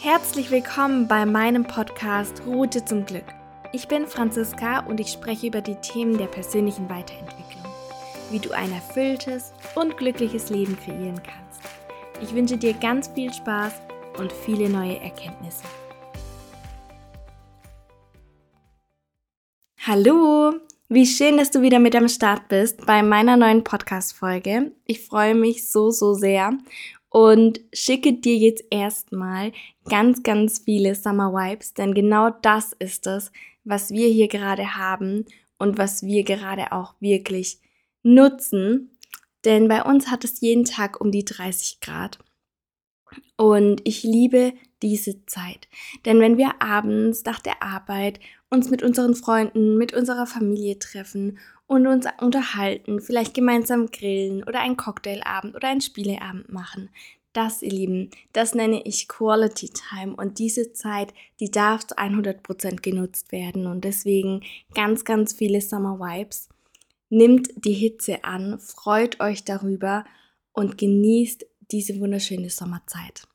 Herzlich willkommen bei meinem Podcast Route zum Glück. Ich bin Franziska und ich spreche über die Themen der persönlichen Weiterentwicklung, wie du ein erfülltes und glückliches Leben kreieren kannst. Ich wünsche dir ganz viel Spaß und viele neue Erkenntnisse. Hallo, wie schön, dass du wieder mit am Start bist bei meiner neuen Podcast-Folge. Ich freue mich so, so sehr und schicke dir jetzt erstmal ganz, ganz viele Summer Vibes, denn genau das ist es, was wir hier gerade haben und was wir gerade auch wirklich nutzen. Denn bei uns hat es jeden Tag um die 30 Grad. Und ich liebe diese Zeit. Denn wenn wir abends nach der Arbeit uns mit unseren Freunden, mit unserer Familie treffen und uns unterhalten, vielleicht gemeinsam grillen oder einen Cocktailabend oder einen Spieleabend machen. Das, ihr Lieben, das nenne ich Quality Time und diese Zeit, die darf zu 100% genutzt werden und deswegen ganz, ganz viele Summer Vibes. Nimmt die Hitze an, freut euch darüber und genießt diese wunderschöne Sommerzeit.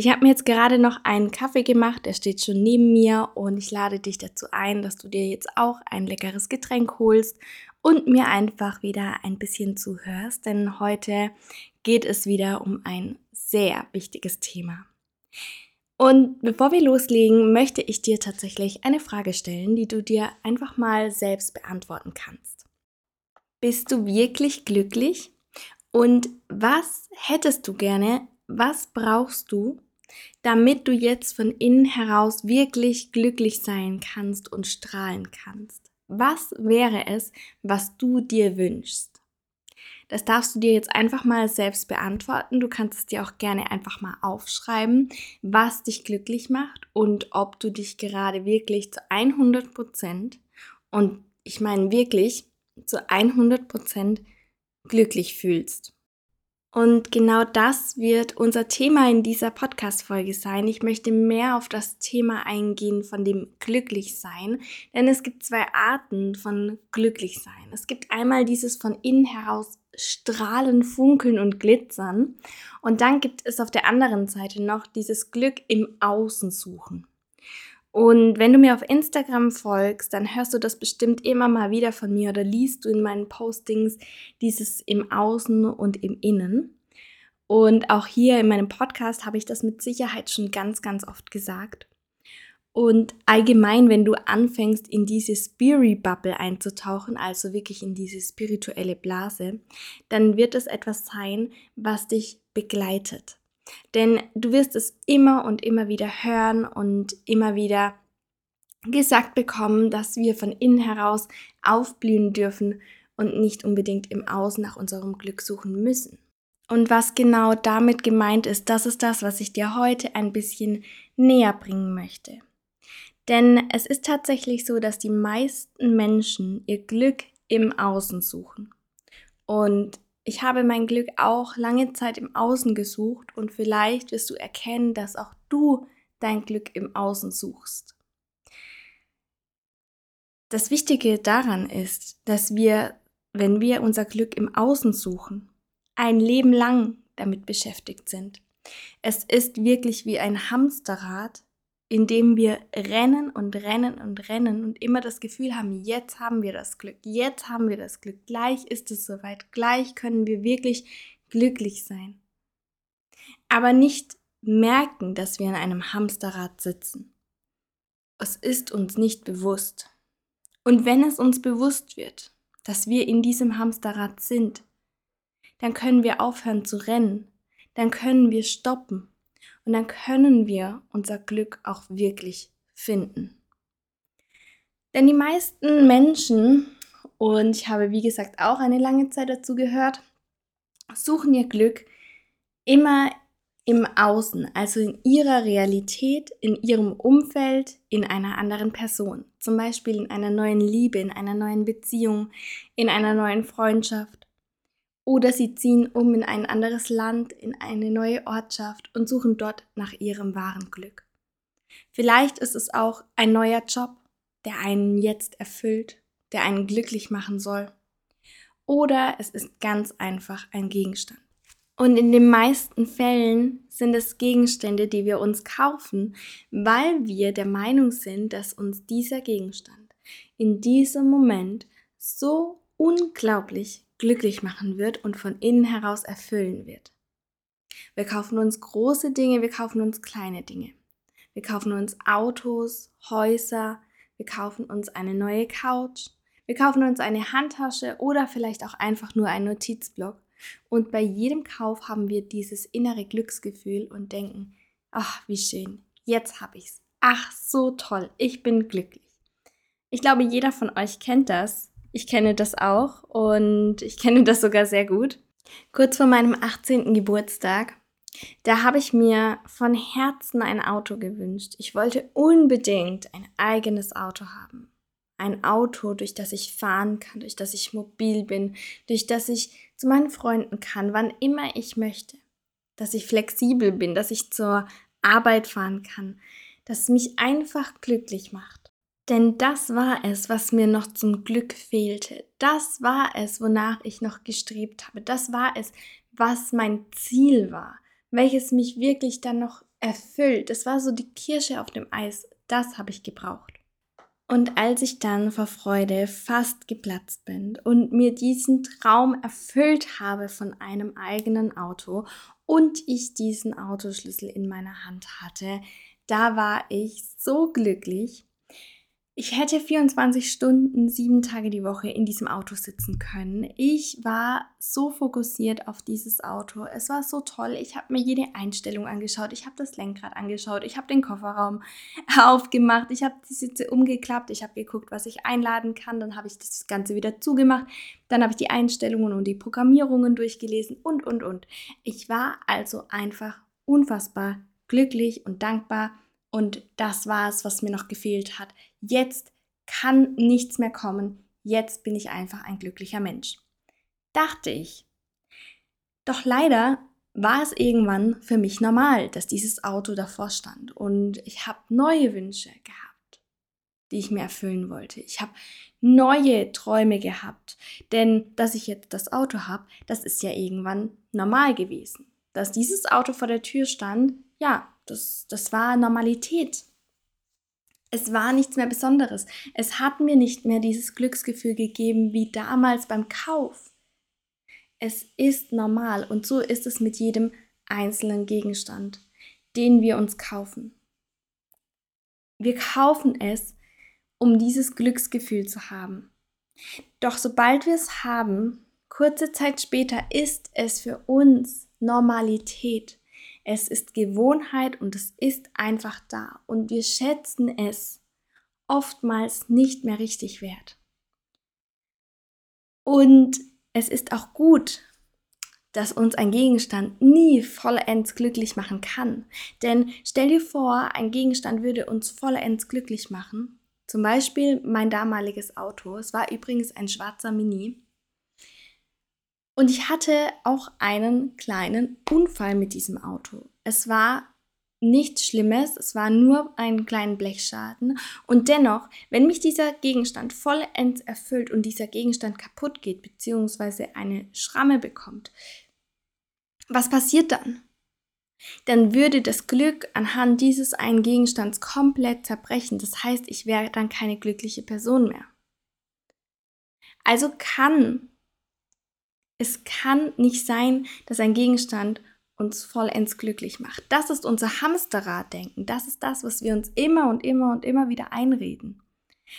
Ich habe mir jetzt gerade noch einen Kaffee gemacht, der steht schon neben mir und ich lade dich dazu ein, dass du dir jetzt auch ein leckeres Getränk holst und mir einfach wieder ein bisschen zuhörst, denn heute geht es wieder um ein sehr wichtiges Thema. Und bevor wir loslegen, möchte ich dir tatsächlich eine Frage stellen, die du dir einfach mal selbst beantworten kannst. Bist du wirklich glücklich? Und was hättest du gerne was brauchst du, damit du jetzt von innen heraus wirklich glücklich sein kannst und strahlen kannst? Was wäre es, was du dir wünschst? Das darfst du dir jetzt einfach mal selbst beantworten. Du kannst es dir auch gerne einfach mal aufschreiben, was dich glücklich macht und ob du dich gerade wirklich zu 100 Prozent und ich meine wirklich zu 100 Prozent glücklich fühlst. Und genau das wird unser Thema in dieser Podcast-Folge sein. Ich möchte mehr auf das Thema eingehen von dem Glücklichsein, denn es gibt zwei Arten von Glücklichsein. Es gibt einmal dieses von innen heraus strahlen, funkeln und glitzern. Und dann gibt es auf der anderen Seite noch dieses Glück im Außen suchen. Und wenn du mir auf Instagram folgst, dann hörst du das bestimmt immer mal wieder von mir oder liest du in meinen Postings dieses im Außen und im Innen. Und auch hier in meinem Podcast habe ich das mit Sicherheit schon ganz, ganz oft gesagt. Und allgemein, wenn du anfängst, in diese Spirit Bubble einzutauchen, also wirklich in diese spirituelle Blase, dann wird es etwas sein, was dich begleitet. Denn du wirst es immer und immer wieder hören und immer wieder gesagt bekommen, dass wir von innen heraus aufblühen dürfen und nicht unbedingt im Außen nach unserem Glück suchen müssen. Und was genau damit gemeint ist, das ist das, was ich dir heute ein bisschen näher bringen möchte. Denn es ist tatsächlich so, dass die meisten Menschen ihr Glück im Außen suchen. Und ich habe mein Glück auch lange Zeit im Außen gesucht und vielleicht wirst du erkennen, dass auch du dein Glück im Außen suchst. Das Wichtige daran ist, dass wir, wenn wir unser Glück im Außen suchen, ein Leben lang damit beschäftigt sind. Es ist wirklich wie ein Hamsterrad, indem wir rennen und rennen und rennen und immer das Gefühl haben, jetzt haben wir das Glück, jetzt haben wir das Glück, gleich ist es soweit, gleich können wir wirklich glücklich sein. Aber nicht merken, dass wir in einem Hamsterrad sitzen. Es ist uns nicht bewusst. Und wenn es uns bewusst wird, dass wir in diesem Hamsterrad sind, dann können wir aufhören zu rennen, dann können wir stoppen und dann können wir unser Glück auch wirklich finden. Denn die meisten Menschen, und ich habe wie gesagt auch eine lange Zeit dazu gehört, suchen ihr Glück immer im Außen, also in ihrer Realität, in ihrem Umfeld, in einer anderen Person. Zum Beispiel in einer neuen Liebe, in einer neuen Beziehung, in einer neuen Freundschaft oder sie ziehen um in ein anderes Land, in eine neue Ortschaft und suchen dort nach ihrem wahren Glück. Vielleicht ist es auch ein neuer Job, der einen jetzt erfüllt, der einen glücklich machen soll. Oder es ist ganz einfach ein Gegenstand. Und in den meisten Fällen sind es Gegenstände, die wir uns kaufen, weil wir der Meinung sind, dass uns dieser Gegenstand in diesem Moment so unglaublich glücklich machen wird und von innen heraus erfüllen wird. Wir kaufen uns große Dinge, wir kaufen uns kleine Dinge. Wir kaufen uns Autos, Häuser, wir kaufen uns eine neue Couch, wir kaufen uns eine Handtasche oder vielleicht auch einfach nur einen Notizblock und bei jedem Kauf haben wir dieses innere Glücksgefühl und denken, ach, wie schön, jetzt habe ich's. Ach, so toll, ich bin glücklich. Ich glaube, jeder von euch kennt das. Ich kenne das auch und ich kenne das sogar sehr gut. Kurz vor meinem 18. Geburtstag, da habe ich mir von Herzen ein Auto gewünscht. Ich wollte unbedingt ein eigenes Auto haben ein Auto, durch das ich fahren kann, durch das ich mobil bin, durch das ich zu meinen Freunden kann, wann immer ich möchte, dass ich flexibel bin, dass ich zur Arbeit fahren kann, dass es mich einfach glücklich macht. Denn das war es, was mir noch zum Glück fehlte. Das war es, wonach ich noch gestrebt habe. Das war es, was mein Ziel war, welches mich wirklich dann noch erfüllt. Das war so die Kirsche auf dem Eis. Das habe ich gebraucht. Und als ich dann vor Freude fast geplatzt bin und mir diesen Traum erfüllt habe von einem eigenen Auto und ich diesen Autoschlüssel in meiner Hand hatte, da war ich so glücklich, ich hätte 24 Stunden, sieben Tage die Woche in diesem Auto sitzen können. Ich war so fokussiert auf dieses Auto. Es war so toll. Ich habe mir jede Einstellung angeschaut. Ich habe das Lenkrad angeschaut. Ich habe den Kofferraum aufgemacht. Ich habe die Sitze umgeklappt. Ich habe geguckt, was ich einladen kann. Dann habe ich das Ganze wieder zugemacht. Dann habe ich die Einstellungen und die Programmierungen durchgelesen und, und, und. Ich war also einfach unfassbar glücklich und dankbar und das war es, was mir noch gefehlt hat. Jetzt kann nichts mehr kommen. Jetzt bin ich einfach ein glücklicher Mensch. Dachte ich. Doch leider war es irgendwann für mich normal, dass dieses Auto davor stand. Und ich habe neue Wünsche gehabt, die ich mir erfüllen wollte. Ich habe neue Träume gehabt. Denn dass ich jetzt das Auto habe, das ist ja irgendwann normal gewesen. Dass dieses Auto vor der Tür stand, ja, das, das war Normalität. Es war nichts mehr Besonderes. Es hat mir nicht mehr dieses Glücksgefühl gegeben wie damals beim Kauf. Es ist normal und so ist es mit jedem einzelnen Gegenstand, den wir uns kaufen. Wir kaufen es, um dieses Glücksgefühl zu haben. Doch sobald wir es haben, kurze Zeit später ist es für uns Normalität. Es ist Gewohnheit und es ist einfach da und wir schätzen es oftmals nicht mehr richtig wert. Und es ist auch gut, dass uns ein Gegenstand nie vollends glücklich machen kann. Denn stell dir vor, ein Gegenstand würde uns vollends glücklich machen. Zum Beispiel mein damaliges Auto. Es war übrigens ein schwarzer Mini. Und ich hatte auch einen kleinen Unfall mit diesem Auto. Es war nichts Schlimmes, es war nur ein kleiner Blechschaden. Und dennoch, wenn mich dieser Gegenstand vollends erfüllt und dieser Gegenstand kaputt geht, beziehungsweise eine Schramme bekommt, was passiert dann? Dann würde das Glück anhand dieses einen Gegenstands komplett zerbrechen. Das heißt, ich wäre dann keine glückliche Person mehr. Also kann es kann nicht sein, dass ein Gegenstand uns vollends glücklich macht. Das ist unser Hamsterraddenken. Das ist das, was wir uns immer und immer und immer wieder einreden.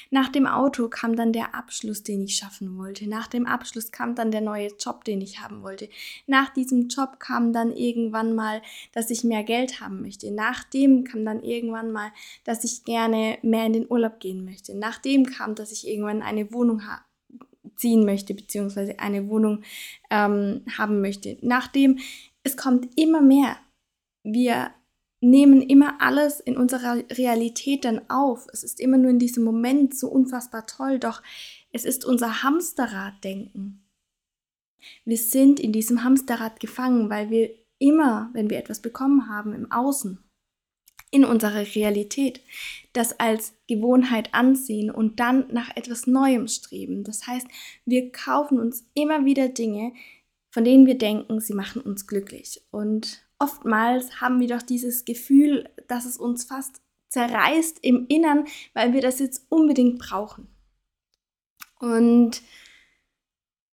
Nach dem Auto kam dann der Abschluss, den ich schaffen wollte. Nach dem Abschluss kam dann der neue Job, den ich haben wollte. Nach diesem Job kam dann irgendwann mal, dass ich mehr Geld haben möchte. Nach dem kam dann irgendwann mal, dass ich gerne mehr in den Urlaub gehen möchte. Nach dem kam, dass ich irgendwann eine Wohnung habe ziehen möchte, beziehungsweise eine Wohnung ähm, haben möchte. Nachdem es kommt immer mehr. Wir nehmen immer alles in unserer Realität dann auf. Es ist immer nur in diesem Moment so unfassbar toll, doch es ist unser Hamsterraddenken. Wir sind in diesem Hamsterrad gefangen, weil wir immer, wenn wir etwas bekommen haben im Außen, in unserer Realität, das als Gewohnheit ansehen und dann nach etwas Neuem streben. Das heißt, wir kaufen uns immer wieder Dinge, von denen wir denken, sie machen uns glücklich. Und oftmals haben wir doch dieses Gefühl, dass es uns fast zerreißt im Innern, weil wir das jetzt unbedingt brauchen. Und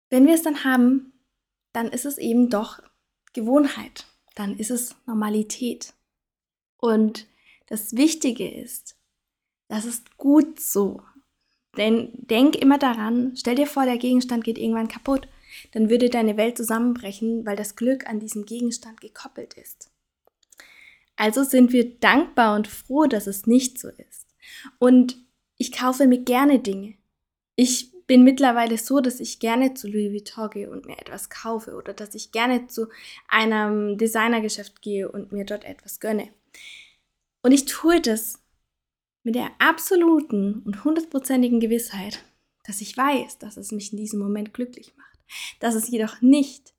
wenn wir es dann haben, dann ist es eben doch Gewohnheit, dann ist es Normalität. Und das Wichtige ist, das ist gut so. Denn denk immer daran, stell dir vor, der Gegenstand geht irgendwann kaputt, dann würde deine Welt zusammenbrechen, weil das Glück an diesem Gegenstand gekoppelt ist. Also sind wir dankbar und froh, dass es nicht so ist. Und ich kaufe mir gerne Dinge. Ich bin mittlerweile so, dass ich gerne zu Louis Vuitton gehe und mir etwas kaufe oder dass ich gerne zu einem Designergeschäft gehe und mir dort etwas gönne. Und ich tue das mit der absoluten und hundertprozentigen Gewissheit, dass ich weiß, dass es mich in diesem Moment glücklich macht, dass es jedoch nicht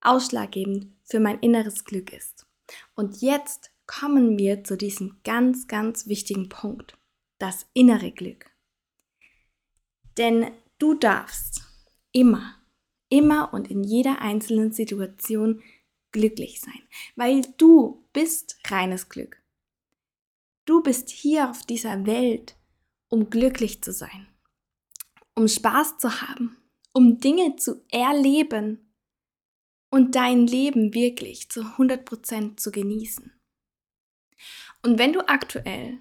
ausschlaggebend für mein inneres Glück ist. Und jetzt kommen wir zu diesem ganz, ganz wichtigen Punkt, das innere Glück. Denn du darfst immer, immer und in jeder einzelnen Situation glücklich sein, weil du bist reines Glück. Du bist hier auf dieser Welt, um glücklich zu sein, um Spaß zu haben, um Dinge zu erleben und dein Leben wirklich zu 100% zu genießen. Und wenn du aktuell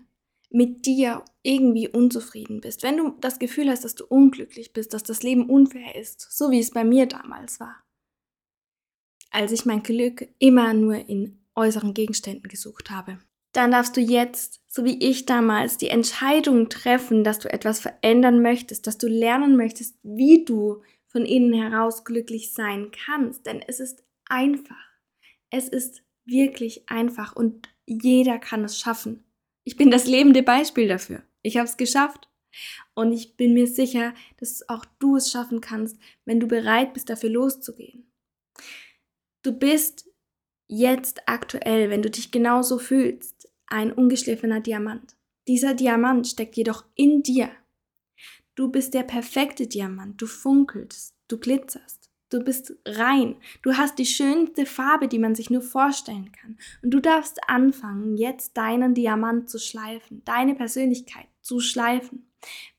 mit dir irgendwie unzufrieden bist, wenn du das Gefühl hast, dass du unglücklich bist, dass das Leben unfair ist, so wie es bei mir damals war, als ich mein Glück immer nur in äußeren Gegenständen gesucht habe, dann darfst du jetzt, so wie ich damals, die Entscheidung treffen, dass du etwas verändern möchtest, dass du lernen möchtest, wie du von innen heraus glücklich sein kannst. Denn es ist einfach. Es ist wirklich einfach und jeder kann es schaffen. Ich bin das lebende Beispiel dafür. Ich habe es geschafft. Und ich bin mir sicher, dass auch du es schaffen kannst, wenn du bereit bist, dafür loszugehen. Du bist jetzt aktuell, wenn du dich genauso fühlst, ein ungeschliffener Diamant. Dieser Diamant steckt jedoch in dir. Du bist der perfekte Diamant. Du funkelst, du glitzerst. Du bist rein. Du hast die schönste Farbe, die man sich nur vorstellen kann. Und du darfst anfangen, jetzt deinen Diamant zu schleifen, deine Persönlichkeit zu schleifen,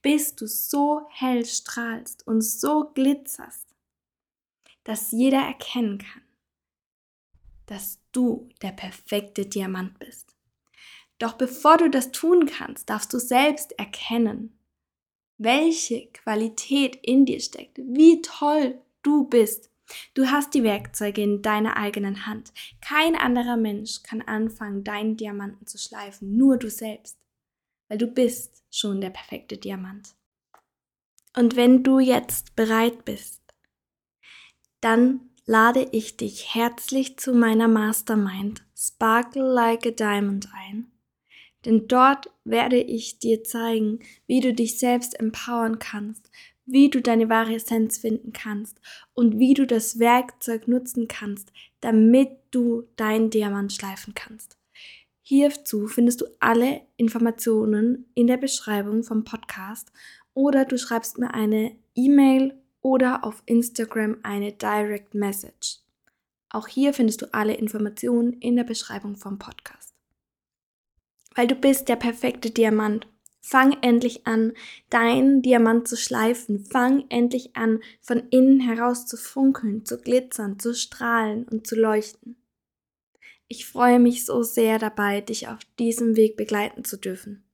bis du so hell strahlst und so glitzerst, dass jeder erkennen kann, dass du der perfekte Diamant bist. Doch bevor du das tun kannst, darfst du selbst erkennen, welche Qualität in dir steckt, wie toll du bist. Du hast die Werkzeuge in deiner eigenen Hand. Kein anderer Mensch kann anfangen, deinen Diamanten zu schleifen, nur du selbst, weil du bist schon der perfekte Diamant. Und wenn du jetzt bereit bist, dann lade ich dich herzlich zu meiner Mastermind Sparkle Like a Diamond ein. Denn dort werde ich dir zeigen, wie du dich selbst empowern kannst, wie du deine wahre Essenz finden kannst und wie du das Werkzeug nutzen kannst, damit du deinen Diamant schleifen kannst. Hierzu findest du alle Informationen in der Beschreibung vom Podcast oder du schreibst mir eine E-Mail oder auf Instagram eine Direct Message. Auch hier findest du alle Informationen in der Beschreibung vom Podcast. Weil du bist der perfekte Diamant Fang endlich an, deinen Diamant zu schleifen. Fang endlich an, von innen heraus zu funkeln, zu glitzern, zu strahlen und zu leuchten. Ich freue mich so sehr dabei, dich auf diesem Weg begleiten zu dürfen.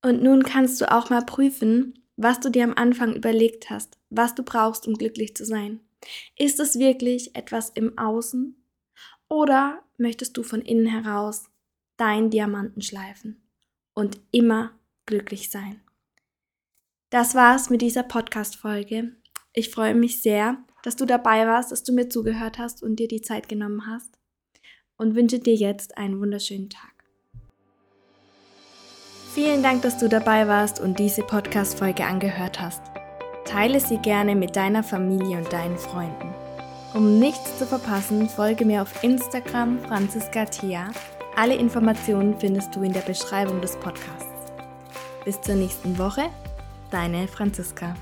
Und nun kannst du auch mal prüfen, was du dir am Anfang überlegt hast, was du brauchst, um glücklich zu sein. Ist es wirklich etwas im Außen oder möchtest du von innen heraus deinen Diamanten schleifen und immer glücklich sein. Das war's mit dieser Podcast-Folge. Ich freue mich sehr, dass du dabei warst, dass du mir zugehört hast und dir die Zeit genommen hast und wünsche dir jetzt einen wunderschönen Tag. Vielen Dank, dass du dabei warst und diese Podcast-Folge angehört hast. Teile sie gerne mit deiner Familie und deinen Freunden. Um nichts zu verpassen, folge mir auf Instagram Franziska Thea. Alle Informationen findest du in der Beschreibung des Podcasts. Bis zur nächsten Woche, deine Franziska.